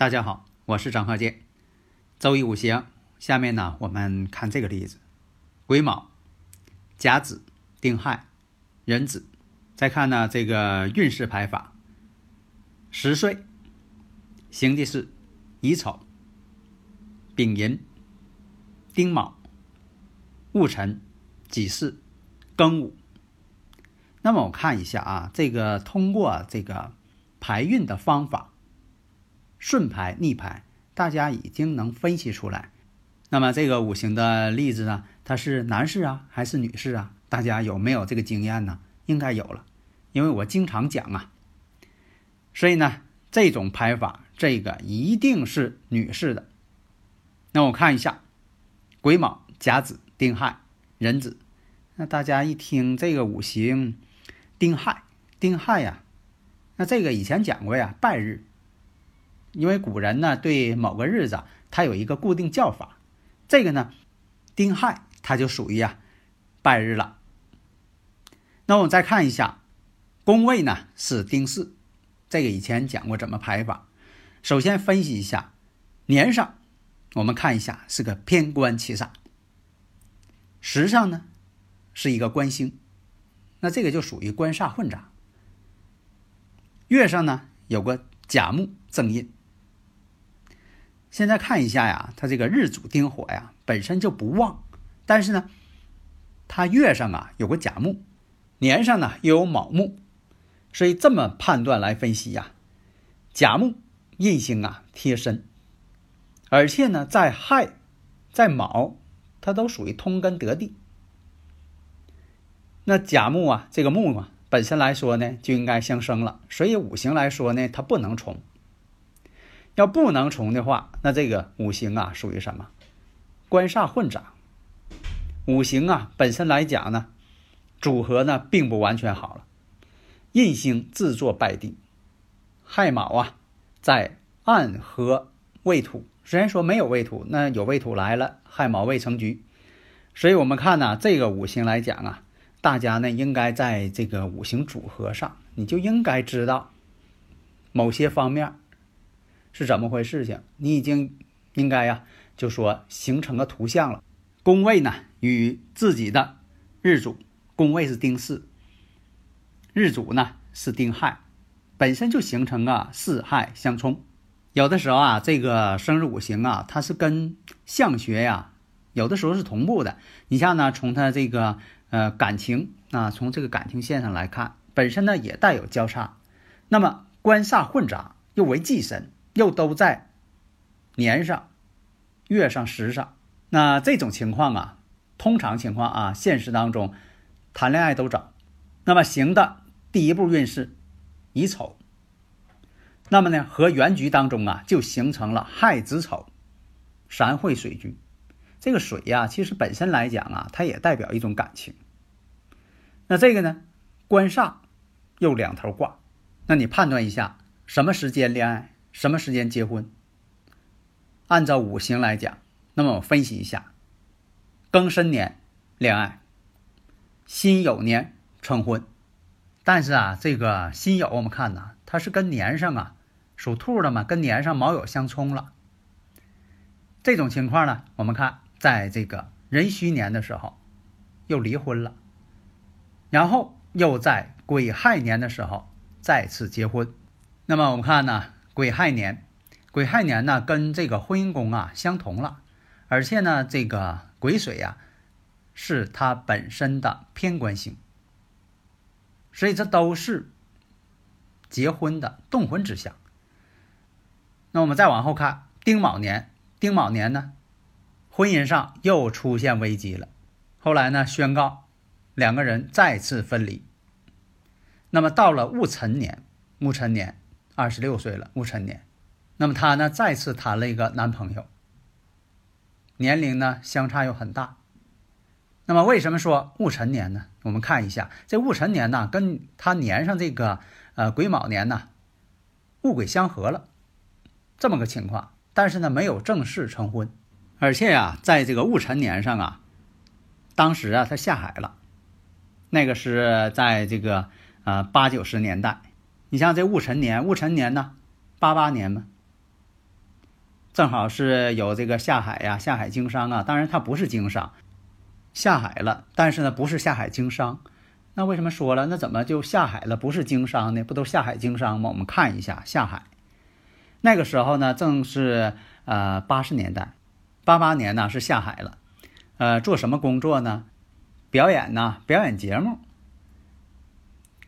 大家好，我是张鹤剑。周易五行，下面呢，我们看这个例子：癸卯、甲子、丁亥、壬子。再看呢，这个运势排法：十岁，行的是乙丑、丙寅、丁卯、戊辰、己巳、庚午。那么我看一下啊，这个通过这个排运的方法。顺排逆排，大家已经能分析出来。那么这个五行的例子呢，它是男士啊还是女士啊？大家有没有这个经验呢？应该有了，因为我经常讲啊。所以呢，这种排法，这个一定是女士的。那我看一下，癸卯、甲子、丁亥、壬子。那大家一听这个五行，丁亥，丁亥呀，那这个以前讲过呀，拜日。因为古人呢对某个日子他有一个固定叫法，这个呢丁亥它就属于啊拜日了。那我们再看一下宫位呢是丁巳，这个以前讲过怎么排法。首先分析一下年上，我们看一下是个偏官七煞，时上呢是一个官星，那这个就属于官煞混杂。月上呢有个甲木正印。现在看一下呀，它这个日主丁火呀，本身就不旺，但是呢，它月上啊有个甲木，年上呢又有卯木，所以这么判断来分析呀，甲木印星啊贴身，而且呢在亥，在卯，它都属于通根得地。那甲木啊这个木嘛，本身来说呢就应该相生了，所以五行来说呢它不能冲。要不能重的话，那这个五行啊属于什么？官煞混杂。五行啊本身来讲呢，组合呢并不完全好了。印星自作败地，亥卯啊在暗合未土，虽然说没有未土，那有未土来了，亥卯未成局。所以我们看呢，这个五行来讲啊，大家呢应该在这个五行组合上，你就应该知道某些方面。是怎么回事？情你已经应该呀，就说形成个图像了。宫位呢与自己的日主，宫位是丁巳，日主呢是丁亥，本身就形成啊四亥相冲。有的时候啊，这个生日五行啊，它是跟相学呀，有的时候是同步的。你像呢，从他这个呃感情啊，从这个感情线上来看，本身呢也带有交叉。那么官煞混杂，又为忌神。又都在年上、月上、时上，那这种情况啊，通常情况啊，现实当中谈恋爱都早。那么行的第一步运势乙丑，那么呢和原局当中啊就形成了亥子丑，三会水局。这个水呀，其实本身来讲啊，它也代表一种感情。那这个呢，官煞又两头挂，那你判断一下什么时间恋爱？什么时间结婚？按照五行来讲，那么我分析一下：庚申年恋爱，辛酉年成婚。但是啊，这个辛酉我们看呢，它是跟年上啊属兔的嘛，跟年上卯酉相冲了。这种情况呢，我们看在这个壬戌年的时候又离婚了，然后又在癸亥年的时候再次结婚。那么我们看呢？癸亥年，癸亥年呢，跟这个婚姻宫啊相同了，而且呢，这个癸水呀，是它本身的偏官星，所以这都是结婚的动婚之象。那我们再往后看，丁卯年，丁卯年呢，婚姻上又出现危机了。后来呢，宣告两个人再次分离。那么到了戊辰年，戊辰年二十六岁了，戊辰年，那么她呢再次谈了一个男朋友，年龄呢相差又很大。那么为什么说戊辰年呢？我们看一下这戊辰年呢，跟他年上这个呃癸卯年呢，戊癸相合了，这么个情况。但是呢，没有正式成婚，而且呀，在这个戊辰年上啊，当时啊他下海了，那个是在这个呃八九十年代。你像这戊辰年，戊辰年呢，八八年嘛，正好是有这个下海呀，下海经商啊。当然他不是经商。下海了，但是呢，不是下海经商。那为什么说了？那怎么就下海了？不是经商呢？不都下海经商吗？我们看一下下海。那个时候呢，正是呃八十年代，八八年呢是下海了。呃，做什么工作呢？表演呢？表演节目，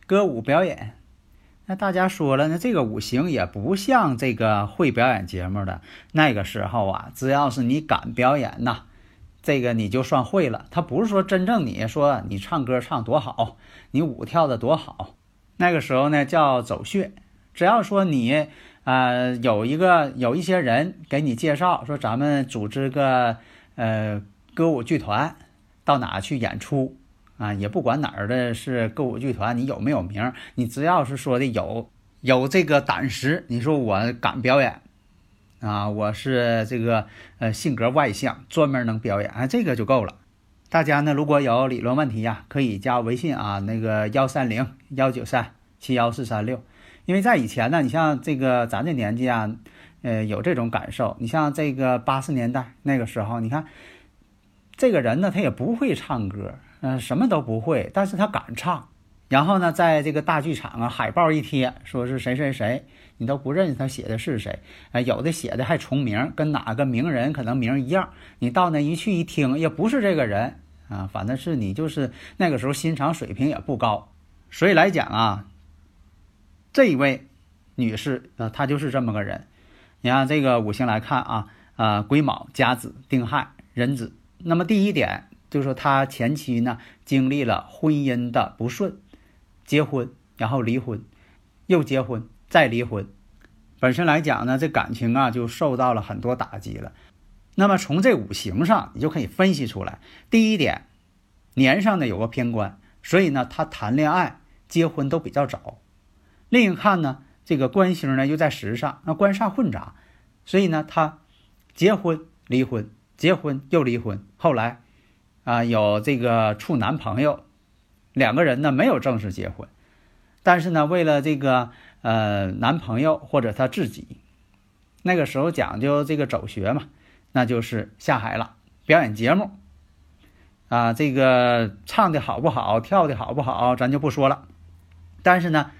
歌舞表演。那大家说了，那这个五行也不像这个会表演节目的。那个时候啊，只要是你敢表演呐。这个你就算会了，他不是说真正你说你唱歌唱多好，你舞跳的多好，那个时候呢叫走穴。只要说你呃有一个有一些人给你介绍，说咱们组织个呃歌舞剧团到哪去演出啊，也不管哪儿的是歌舞剧团，你有没有名，你只要是说的有有这个胆识，你说我敢表演。啊，我是这个呃性格外向，专门能表演，啊，这个就够了。大家呢如果有理论问题呀，可以加微信啊，那个幺三零幺九三七幺四三六。因为在以前呢，你像这个咱这年纪啊，呃有这种感受。你像这个八十年代那个时候，你看这个人呢，他也不会唱歌，嗯，什么都不会，但是他敢唱。然后呢，在这个大剧场啊，海报一贴，说是谁谁谁。你都不认识他写的是谁，啊，有的写的还重名，跟哪个名人可能名一样。你到那一去一听，也不是这个人啊，反正是你就是那个时候欣赏水平也不高，所以来讲啊，这一位女士啊，她就是这么个人。你按这个五行来看啊，啊，癸卯、甲子、丁亥、壬子。那么第一点就是说，他前期呢经历了婚姻的不顺，结婚然后离婚，又结婚。再离婚，本身来讲呢，这感情啊就受到了很多打击了。那么从这五行上，你就可以分析出来。第一点，年上呢有个偏官，所以呢他谈恋爱、结婚都比较早。另一看呢，这个官星呢又在时上，那官煞混杂，所以呢他结婚、离婚、结婚又离婚。后来啊有这个处男朋友，两个人呢没有正式结婚，但是呢为了这个。呃，男朋友或者他自己，那个时候讲究这个走穴嘛，那就是下海了，表演节目，啊，这个唱的好不好，跳的好不好，咱就不说了，但是呢，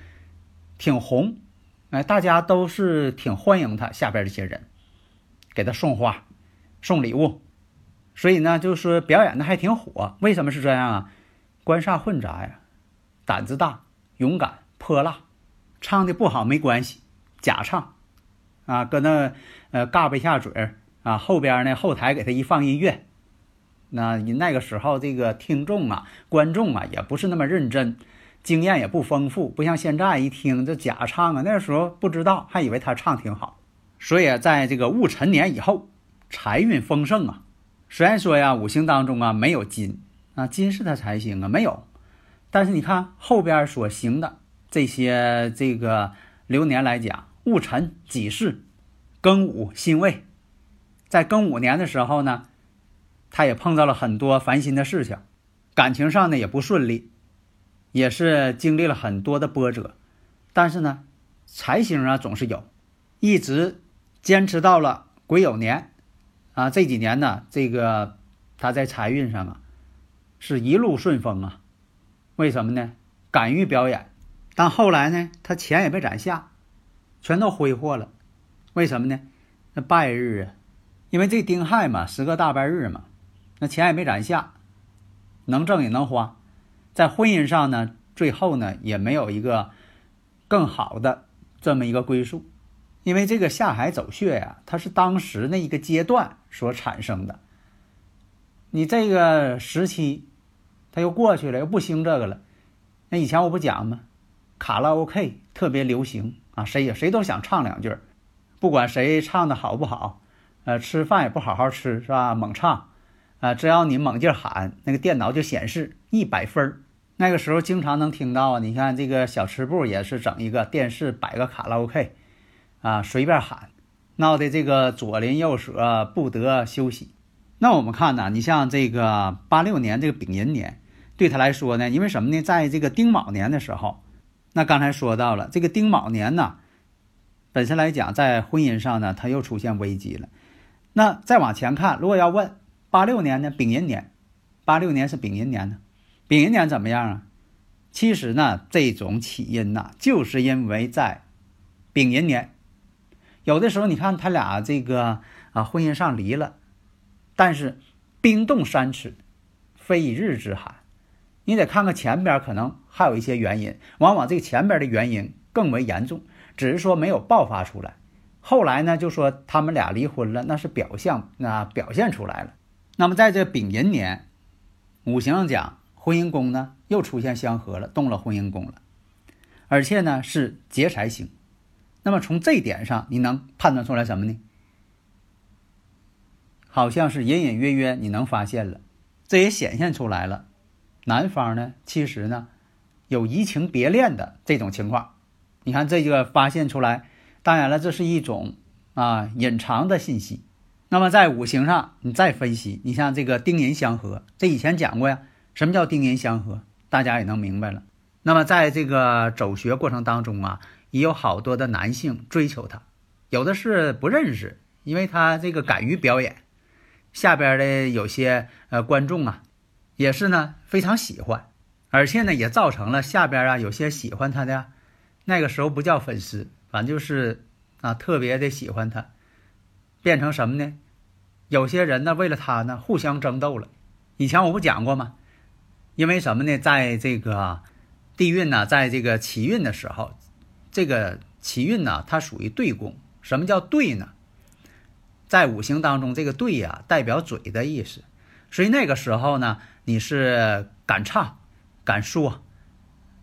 挺红，哎，大家都是挺欢迎他下边这些人，给他送花，送礼物，所以呢，就是说表演的还挺火。为什么是这样啊？官煞混杂呀，胆子大，勇敢，泼辣。唱的不好没关系，假唱，啊，搁那呃嘎巴一下嘴儿啊，后边呢后台给他一放音乐，那你那个时候这个听众啊、观众啊也不是那么认真，经验也不丰富，不像现在一听这假唱啊，那时候不知道，还以为他唱挺好。所以在这个戊辰年以后，财运丰盛啊。虽然说呀，五行当中啊没有金啊，金是他财星啊没有，但是你看后边所行的。这些这个流年来讲，戊辰、己巳、庚午、辛未，在庚午年的时候呢，他也碰到了很多烦心的事情，感情上呢也不顺利，也是经历了很多的波折，但是呢，财星啊总是有，一直坚持到了癸酉年，啊这几年呢，这个他在财运上啊是一路顺风啊，为什么呢？敢于表演。但后来呢，他钱也没攒下，全都挥霍了。为什么呢？那败日啊，因为这丁亥嘛，十个大败日嘛，那钱也没攒下，能挣也能花。在婚姻上呢，最后呢也没有一个更好的这么一个归宿，因为这个下海走穴呀，它是当时那一个阶段所产生的。你这个时期，它又过去了，又不兴这个了。那以前我不讲吗？卡拉 OK 特别流行啊，谁也谁都想唱两句，不管谁唱的好不好，呃，吃饭也不好好吃是吧？猛唱，啊，只要你猛劲喊，那个电脑就显示一百分儿。那个时候经常能听到啊，你看这个小吃部也是整一个电视摆个卡拉 OK，啊，随便喊，闹得这个左邻右舍不得休息。那我们看呢，你像这个八六年这个丙寅年，对他来说呢，因为什么呢？在这个丁卯年的时候，那刚才说到了这个丁卯年呢，本身来讲在婚姻上呢，他又出现危机了。那再往前看，如果要问八六年呢，丙寅年，八六年是丙寅年呢？丙寅年怎么样啊？其实呢，这种起因呐，就是因为在丙寅年，有的时候你看他俩这个啊，婚姻上离了，但是冰冻三尺，非一日之寒。你得看看前边，可能还有一些原因，往往这个前边的原因更为严重，只是说没有爆发出来。后来呢，就说他们俩离婚了，那是表象，那表现出来了。那么在这丙寅年，五行上讲。婚姻宫呢又出现相合了，动了婚姻宫了，而且呢是劫财星。那么从这点上，你能判断出来什么呢？好像是隐隐约约你能发现了，这也显现出来了。男方呢，其实呢有移情别恋的这种情况。你看这个发现出来，当然了，这是一种啊隐藏的信息。那么在五行上，你再分析，你像这个丁寅相合，这以前讲过呀。什么叫丁寅相合？大家也能明白了。那么在这个走学过程当中啊，也有好多的男性追求她，有的是不认识，因为她这个敢于表演。下边的有些呃观众啊，也是呢非常喜欢，而且呢也造成了下边啊有些喜欢她的，那个时候不叫粉丝，反正就是啊特别的喜欢他，变成什么呢？有些人呢为了他呢互相争斗了。以前我不讲过吗？因为什么呢？在这个地运呢，在这个起运的时候，这个奇运呢，它属于对宫。什么叫对呢？在五行当中，这个对呀，代表嘴的意思。所以那个时候呢，你是敢唱、敢说。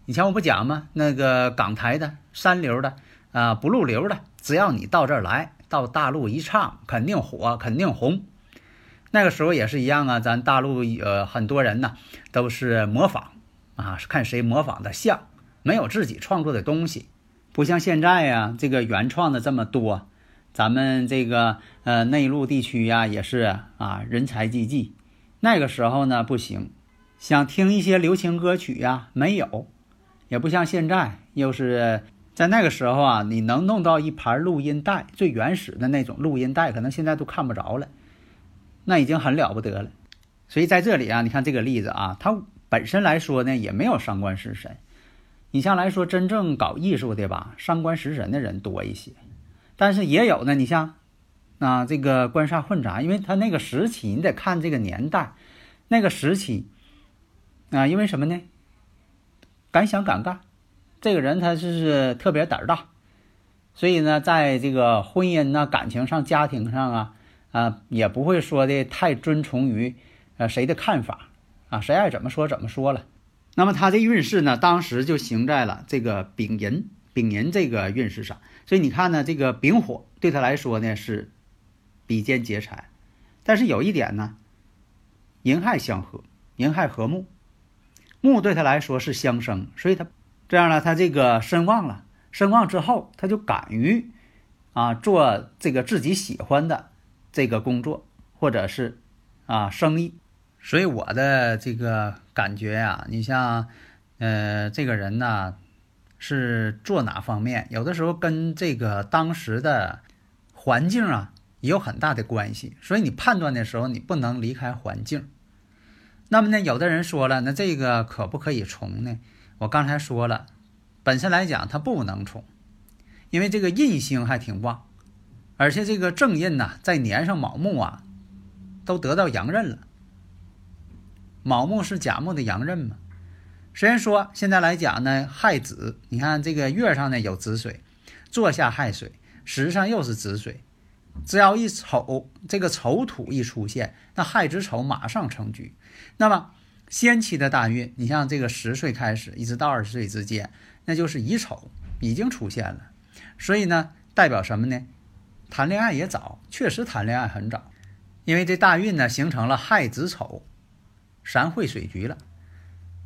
以前我不讲吗？那个港台的、三流的啊，不入流的，只要你到这儿来，到大陆一唱，肯定火，肯定红。那个时候也是一样啊，咱大陆呃很多人呢都是模仿啊，看谁模仿的像，没有自己创作的东西，不像现在呀，这个原创的这么多。咱们这个呃内陆地区呀也是啊，人才济济。那个时候呢不行，想听一些流行歌曲呀没有，也不像现在，又是在那个时候啊，你能弄到一盘录音带，最原始的那种录音带，可能现在都看不着了。那已经很了不得了，所以在这里啊，你看这个例子啊，它本身来说呢，也没有伤官食神。你像来说真正搞艺术的吧，伤官食神的人多一些，但是也有呢。你像啊，这个官煞混杂，因为他那个时期，你得看这个年代，那个时期啊，因为什么呢？敢想敢干，这个人他就是特别胆大，所以呢，在这个婚姻呢、感情上、家庭上啊。啊，也不会说的太遵从于，呃，谁的看法，啊，谁爱怎么说怎么说了。那么他这运势呢，当时就行在了这个丙寅，丙寅这个运势上。所以你看呢，这个丙火对他来说呢是比肩劫财，但是有一点呢，寅亥相合，寅亥合木，木对他来说是相生，所以他这样呢，他这个身旺了，身旺之后，他就敢于啊做这个自己喜欢的。这个工作或者是啊生意，所以我的这个感觉呀，你像呃这个人呢是做哪方面，有的时候跟这个当时的环境啊也有很大的关系。所以你判断的时候，你不能离开环境。那么呢，有的人说了，那这个可不可以重呢？我刚才说了，本身来讲它不能重，因为这个印星还挺旺。而且这个正印呐，在年上卯木啊，都得到阳刃了。卯木是甲木的阳刃嘛？虽然说现在来讲呢，亥子，你看这个月上呢有子水，坐下亥水，时上又是子水，只要一丑，这个丑土一出现，那亥子丑马上成局。那么先期的大运，你像这个十岁开始一直到二十岁之间，那就是乙丑已经出现了。所以呢，代表什么呢？谈恋爱也早，确实谈恋爱很早，因为这大运呢形成了亥子丑，三会水局了。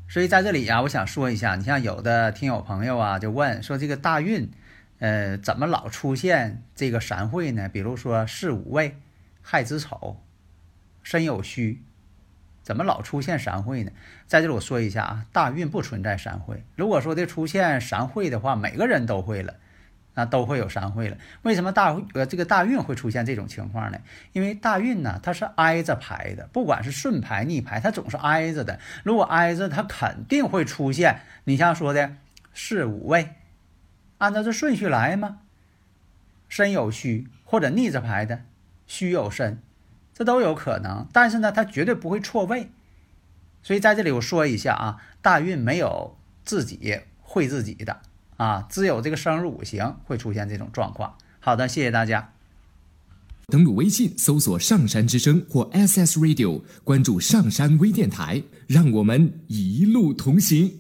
所以在这里呀，我想说一下，你像有的听友朋友啊，就问说这个大运。呃，怎么老出现这个三会呢？比如说巳午未、亥子丑、申酉戌，怎么老出现三会呢？在这里我说一下啊，大运不存在三会。如果说的出现三会的话，每个人都会了，那都会有三会了。为什么大呃这个大运会出现这种情况呢？因为大运呢，它是挨着排的，不管是顺排逆排，它总是挨着的。如果挨着，它肯定会出现。你像说的四五位。按照这顺序来吗？身有虚或者逆着排的虚有申，这都有可能。但是呢，它绝对不会错位。所以在这里我说一下啊，大运没有自己会自己的啊，只有这个生日五行会出现这种状况。好的，谢谢大家。登录微信搜索“上山之声”或 “SS Radio”，关注上山微电台，让我们一路同行。